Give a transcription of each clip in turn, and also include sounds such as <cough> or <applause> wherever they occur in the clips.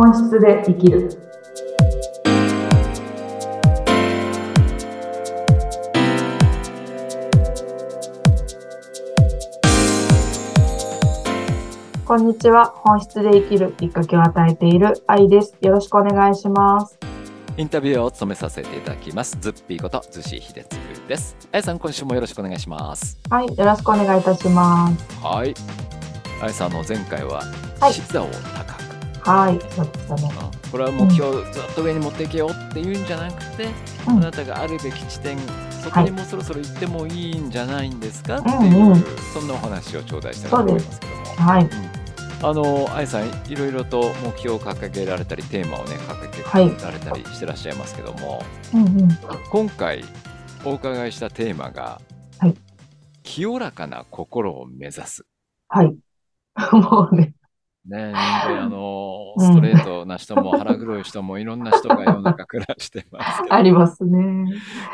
本質で生きる。こんにちは。本質で生きるきっかけを与えている愛です。よろしくお願いします。インタビューを務めさせていただきます。ズッピーこと、ズシヒデツです。あやさん、今週もよろしくお願いします。はい。よろしくお願いいたします。はい。あやさん、あの前回は、はい視座を高く。はい。そうでしたね。これは目標をずっと上に持っていけよっていうんじゃなくて、うんあなたがあるべき地点、そこにもうそろそろ行ってもいいんじゃないんですかっていう、うんうんそんなお話を頂戴したいと思いますけども。はい。あの、あやさん、いろいろと目標を掲げられたり、テーマをね、掲はいげられたりしてらっしゃいますけども、うんうん。今回お伺いしたテーマが、はい清らかな心を目指す。はい。<laughs> もうね。ね、あのうんストレートな人も腹黒い人もいろんな人が世の中暮らしてますけど、<laughs> ありますね。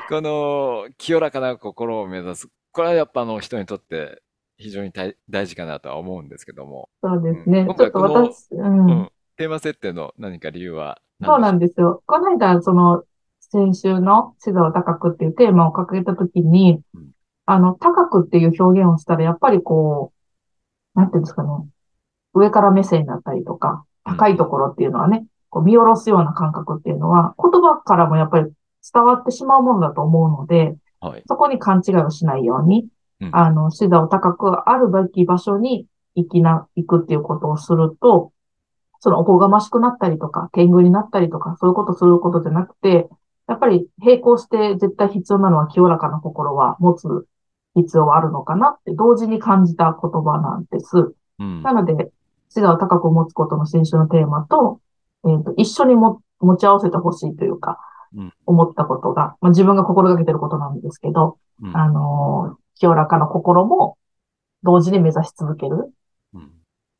この清らかな心を目指す。これはやっぱあの人にとって非常に大大事かなとは思うんですけども、そうですね。うんちょっと今回この私、うん。うんテーマ設定の何か理由はそうなんですよ。この間、その、先週の地図を高くっていうテーマを掲げたときにうん、あの、高くっていう表現をしたら、やっぱりこう、なんていうんですかね。上から目線だったりとか、高いところっていうのはね、こう見下ろすような感覚っていうのは、言葉からもやっぱり伝わってしまうものだと思うので、はい。そこに勘違いをしないように、うんあの、視座を高くあるべき場所に行きな、行くっていうことをすると、そのおこがましくなったりとか、天狗になったりとか、そういうことすることじゃなくて、やっぱり並行して絶対必要なのは清らかな心は持つ必要はあるのかなって同時に感じた言葉なんです。うんなので、視座を高く持つことの新種のテーマと、えっ、と、一緒にも持ち合わせてほしいというか、うん思ったことが、まあ、自分が心がけてることなんですけど、うんあのー清らかな心も同時に目指し続ける、うん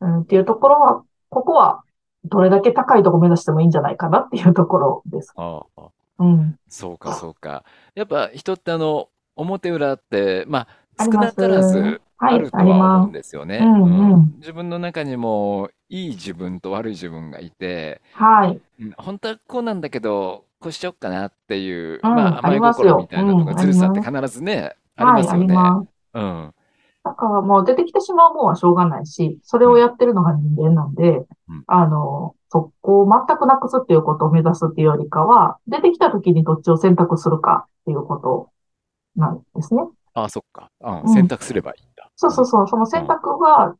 うん、っていうところは、ここはどれだけ高いところ目指してもいいんじゃないかなっていうところです。ああうん。そうか、そうか。やっぱ人ってあの、表裏って、まあ、少なからずはいあるとありますは思うんですよね。うんうんうん自分の中にも、いい自分と悪い自分がいて、はい。うん本当はこうなんだけど、こうしよっかなっていう、うんまあ、甘い心みたいなのとか、うんずるさってあ必ずね、ありますよね。ん。だからもう出てきてしまうもんはしょうがないし、それをやってるのが人間なんで、うんあの、そこを全くなくすっていうことを目指すっていうよりかは、出てきた時にどっちを選択するかっていうことなんですね。ああ、そっか。うんうん選択すればいいんだ。そうそうそう、その選択が、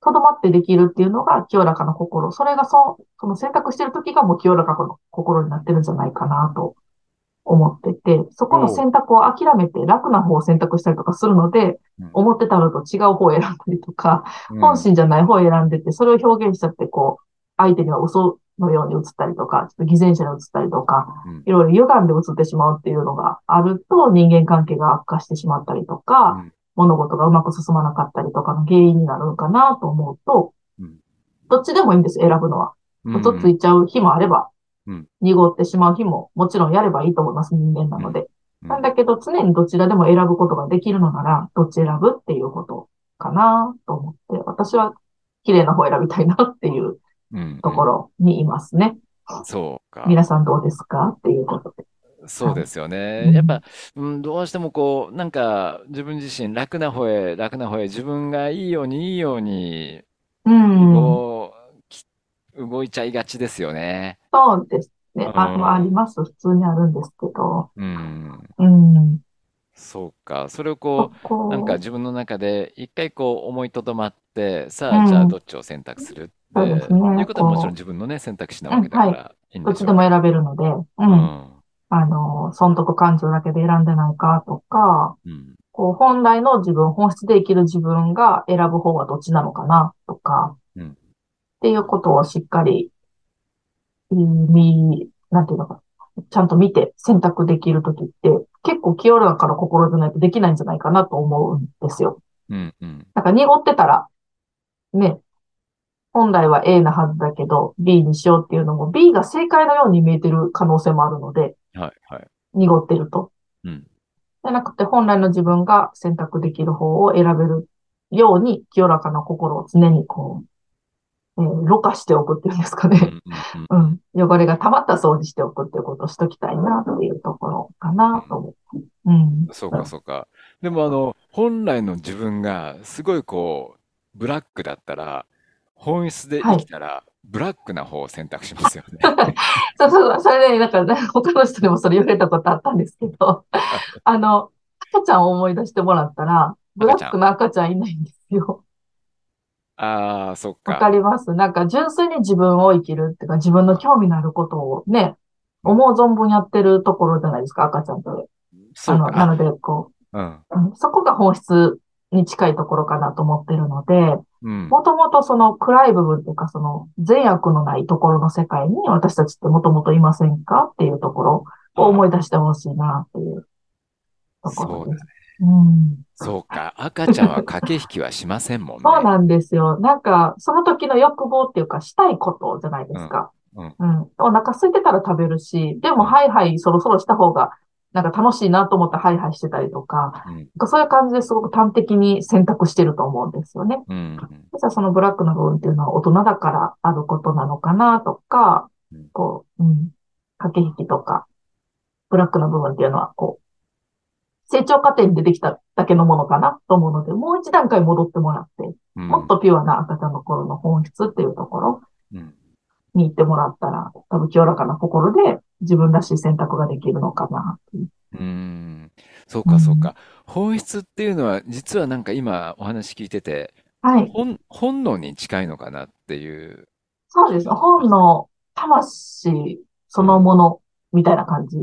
とどまってできるっていうのが清らかな心。それがそ、その選択してる時がもう清らかな心になってるんじゃないかなと思ってて、そこの選択を諦めて楽な方を選択したりとかするのでうん、思ってたのと違う方を選んだりとか、うん本心じゃない方を選んでて、それを表現しちゃって、こう、相手には嘘のように映ったりとか、ちょっと偽善者に映ったりとか、うん。いろいろ歪んで映ってしまうっていうのがあると、人間関係が悪化してしまったりとか、うん。物事がうまく進まなかったりとかの原因になるのかなと思うと、うん。どっちでもいいんです、選ぶのは。嘘ついちゃう日もあればうん、濁ってしまう日ももちろんやればいいと思います、人間なので。うん。なんだけど、常にどちらでも選ぶことができるのなら、どっち選ぶっていうことかなと思って、私は綺麗な方を選びたいなっていううんところにいますね。そうか。皆さんどうですかっていうことで。そうですよね。うんやっぱ、うん、どうしてもこう、なんか自分自身楽な方へ、楽な方へ、自分がいいようにいいように、うん。こう、き動いちゃいがちですよね。そうですね。あ、うんまあ、あります。普通にあるんですけど。うん。うん。そうか。それをこう、なんか自分の中で一回こう思いとどまって、さあ、うんじゃあどっちを選択するって、そうですねいうことはもちろん自分のね、選択肢なわけだからいいんどっでしょうね。ちでも選べるので、う。うんん。あの、損得感情だけで選んでないかとか、うん。こう、本来の自分、本質で生きる自分が選ぶ方はどっちなのかなとか、うんっていうことをしっかり、うん見、なんていうのか、ちゃんと見て選択できるときって、結構清らかな心じゃないとできないんじゃないかなと思うんですよ。うん。うん。なんか濁ってたら、ね、本来は A なはずだけど B にしようっていうのも B が正解のように見えてる可能性もあるので、はい、はい。濁ってると。うん。じゃなくて本来の自分が選択できる方を選べるように清らかな心を常にこう、えー、ろ過しておくっていうんですかね。ん、うん。<laughs> うん。汚れが溜まった掃除しておくっていうことをしときたいなっていうところかなと思って。うん。そうか、そうか。でも、あの、本来の自分が、すごいこう、ブラックだったら、本質ではい。生きたら、ブラックな方を選択しますよね。<laughs> そうそう、それね、なんか、ね、他の人にもそれ言われたことあったんですけど、<laughs> あの、赤ちゃんを思い出してもらったら、ブラッ。クの赤ちゃんいないんですよ。ああ、そっわかか。ります？なんか純粋に自分を生きるっていうか、自分の興味のあることをね、うん、思う存分やってるところじゃないですか、赤ちゃんって。あの、そうか。なので、こあ、うん、う、うんそこが本質に近いところかなと思ってるので、うん、もともとその暗い部分っていうか、その善悪のないところの世界に私たちってもともといませんかっていうところを思い出してほしいなっていうところそうだ。です。うん。そうか。赤ちゃんは駆け引きはしませんもんね。そうなんですよ。なんか、その時の欲望っていうか、したいことじゃないでうん、すか。うん、うん。お腹空いてたら食べるし、でも、うん、はいはい、そろそろした方が、なんか楽しいなと思ってハイハイしてたりとか、うん、そういう感じですごく端的に選択してると思うんですよね。うん、実はそのブラックの部分っていうのは大人だからあることなのかなとか、うん、こう、うん、駆け引きとか、ブラックの部分っていうのは、こう、成長過程に出てきただけのものかなと思うので、もう一段階戻ってもらって、うん、もっとピュアな赤ちゃんの頃の本質っていうところうん。に行ってもらったら、多分清らかな心で自分らしい選択ができるのかなう。ん。そうか、そううん。か。本質っていうのは、実はなんか今お話聞いてて、はい。本、本能に近いのかなっていうそうです。本の魂そうん。のものみたいな感じ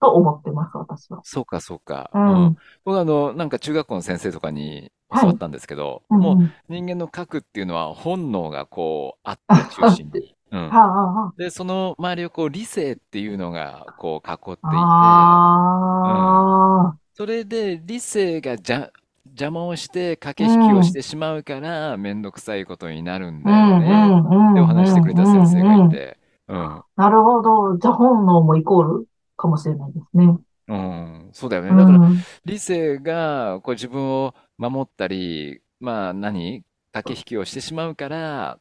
と思ってます、私は。そうか、そうか。うん。うん。僕あの、なんか中学校の先生とかにはい。教わったんですけど、もううんうん。人間の核っていうのは本能がこうあって中心に。うん。はあ、はで、その周りをこう理性っていうのがこう囲っあ、ていて、うん。ああ、それで理性がじゃ邪魔をしてう駆け引きをしん。てしまうからめんどくさいことになるんうだよん、うねん、うっておん、話してくれた先生うん、うん、うん。がいて、うん。なるほど。じゃあ本能もイコールかもしれないですね。うん、そうだよね。だからうん、うん、理性がこう自分を守ったり、まあ何？駆け引きをしてしまうから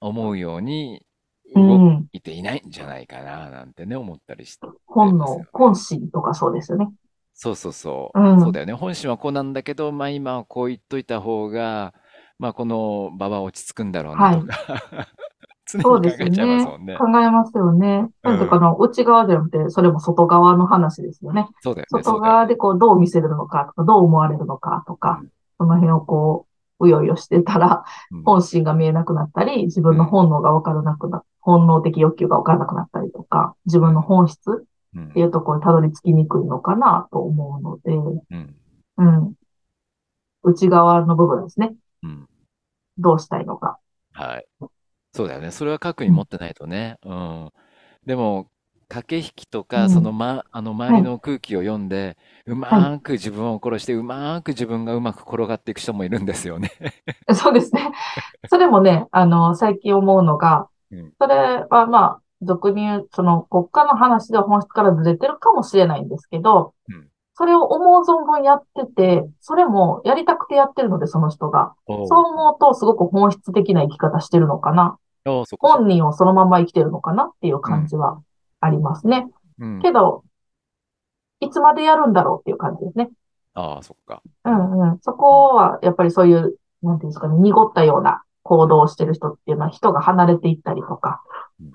思うように動いていないんじゃないかななんてね思ったりして本能、ますよね。本心とかそうですよね。そうそうそう。そううん。だよね。本心はこうなんだけど、まあ今はこう言っといた方が、まあこの場は落ち着くんだろうなはい。と <laughs> か常そうでに考えちゃいます。もんね。考えますよね。うん。なんていうかあの、内側じゃなくて、それも外側の話ですよね。そうだよね、そ外。側でこう、どう見せるのかとか、どう思われるのかとか、うん、その辺をこう、うようよしてたら、うん、本心が見えなくなったり、自分のうん、本能がわからなくな、本能的欲求がわからなくなったりとか、自分のうん、本質うん、っていうところにたどり着きにくいのかなと思うので、うん、うん。内側の部分ですね。うん。どうしたいのか。はい。そうだよね。それは核にうん。持ってないとね。うん。でも、駆け引きとか、その、うん。ま、あの周はい。りの空気を読んで、うはい。まーく自分を殺して、うまーく自分がうまく転がっていく人もいるんですよね。<laughs> そうですね。<laughs> それもね、あの、最近思うのが、うん。それはまあ、俗に言う、その国家の話では本質からずれてるかもしれないんですけど、うん。それを思う存分やってて、それもやりたくてやってるので、その人が。そうおう。思うと、すごく本質的な生き方してるのかな。おう、そっかそっか。本人をそのまま生きてるのかなっていううん。感じはありますね。うん。けど、いつまでやるんだろうっていう感じですね。ああ、そっか。ううん。んうん。そうん。こは、やっぱりそういう、なんていうんですかね、濁ったような行うん。動をしてる人っていうのは人が離れていったりとか、うん。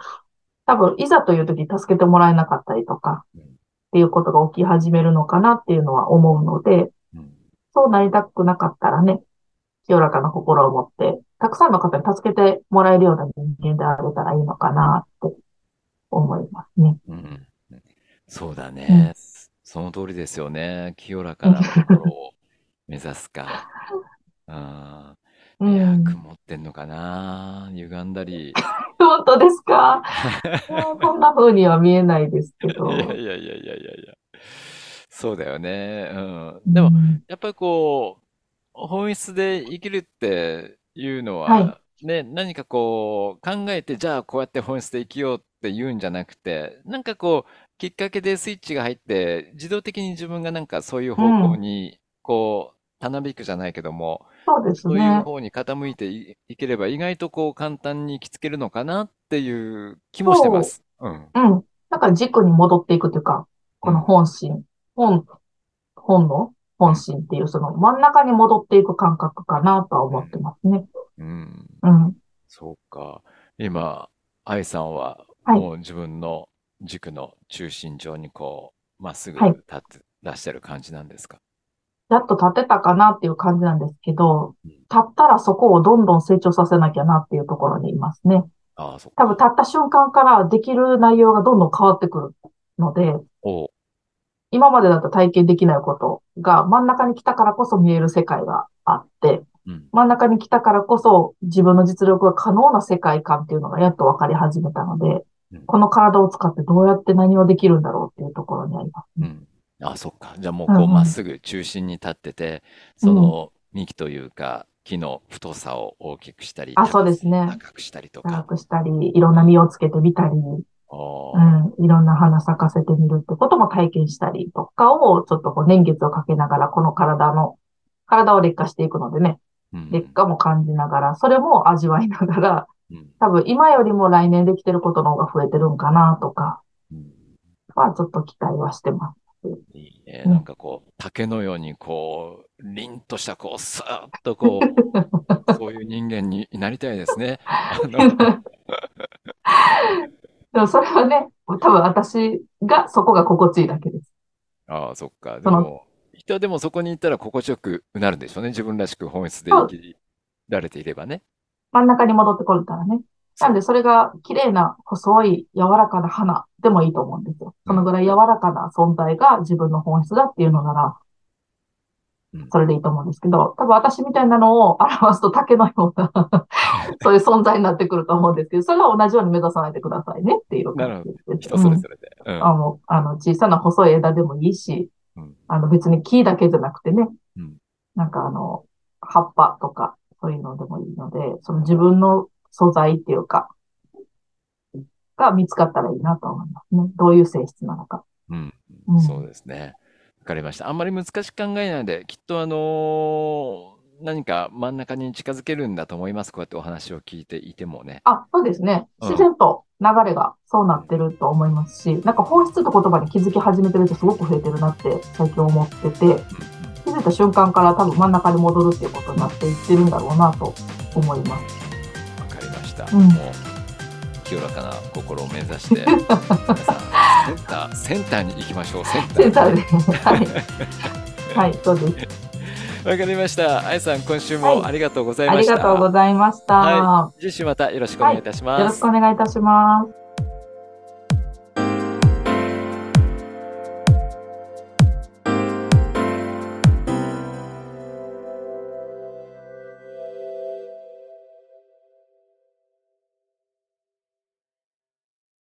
多分、いざという時に助けてもらえなかったりとかうん。っていうことが起き始めるのかなっていうのは思うので、うんそうなりたくなかったらね、清らかな心を持って、たくさんの方に助けてもらえるような人間であれたらいいのかなって思いますね。うんそうだうん。ね。その通りですよね。清らかな心を目指すか。あ <laughs> いや、ん。曇ってんのかな。歪んだり。本当ですか？<laughs> こんな風には見えないですけど。いやいやいやいやいや。そうだよね。うん。うでも、ん。やっぱりこう、本質で生きるっていうのはい。は、ね、何かこう、考えて、じゃあこうやって本質で生きようって言うんじゃなくて、なんかこう、きっかけでスイッチが入って、自動的に自分がなんかそういう方向うん。に、こう、たなびくじゃないけども、そうですそういうね。方に傾いてい、いければ意外とこう簡単に行きつけるのかなっていう気もしてまそす。うん。う。うん。だから軸に戻っていくというか、このうん。本心、本、本の本心っていう、その真ん中に戻っていく感覚かなとは思ってますね。うん。うん。そうか。今、愛さんははい。もう自分の軸の中心上にこう、まっすぐはい。立ってらっしゃる感じなんですか？やっと立てたかなっていう感じなんですけど、うん。立ったらそこをどんどん成長させなきゃなっていうところにいますね。ああ、そっ多分か。立った瞬間からできる内容がどんどん変わってくるので、おう。今までだと体験できないことが真ん中に来たからこそ見える世界があって、うん。真ん中に来たからこそ自分の実力が可能な世界観っていうのがやっと分かり始めたので、うん。この体を使ってどうやって何をできるんだろうっていうところにありますね。うん。ああ、そっか。じゃあもううこうまっんすぐ中心に立ってて、うん。うん。その幹というか木の太さを大きくしたり、あ、そう高ですね。高くしたりと長か。くしたり、いろんな実をつけてみたり、う。ん、いろんな花咲かせてみるってことも体験したりとかを、ちょっとこう年月をかけながら、この体の、体を劣化していくのでね、うん。劣化も感じながら、それも味わいながら、うん。多分今よりも来年できてることの方が増えてるんかなとかうん。は、ちょっと期待はしてます。いいね。なんうん。かこう、竹のようにこう、凛としたこう、スーッとこう、<laughs> そういう人間になりたいですね。<laughs> でもそれはね、多分私がそこが心地いいだけです。ああ、そっか。でも、人はでもそこに行ったら心地よくなるんでしょうね。自分らしく本質で生きられていればね。真ん中に戻ってこれたらね。なんで、そそれが綺麗な、細い、柔らかな花でもいいと思うんですよ。そのぐらい柔らかな存在が自分の本質だっていうのなら、うん。それでいいと思うんですけど、多分私みたいなのを表すと竹のようなそういう存在になってくると思うんですけど、それは同じように目指さないでくださいねっていうなるです。人うん。それぞれで。うあん。の、あの、小さな細い枝でもいいし、うん。あの、別に木だけじゃなくてね、うん。なんかあの、葉っぱとか、そういうのでもいいので、その自分の素材っていうか、が見つかったらいいなと思いますね。どういう性質なのか。うん。う。そうんですね。わかりました。あんまり難しく考えないで、きっとあのー何か真ん中に近づけるんだと思います。こうやってお話を聞いていてもね。あ、そうですね。自うん。然と流れがそうなってると思いますし、なんか本質って言葉に気づき始めてる人すごく増えてるなって最近思ってて、うん。気づいた瞬間から多分真ん中に戻るっていうことになっていってるんだろうなと思います。わかりました。うん。もう、清らかな心を目指して、<laughs> 皆さん、センター、センターに行きましょう。センターで、はい。<laughs> はい、そうです。わかりました。あやさん、今週はい。もありがとうございあましりがとうごた。ざいました。はい。は次週またよろしくおい。願いいたしよろしくます。お願いいたします。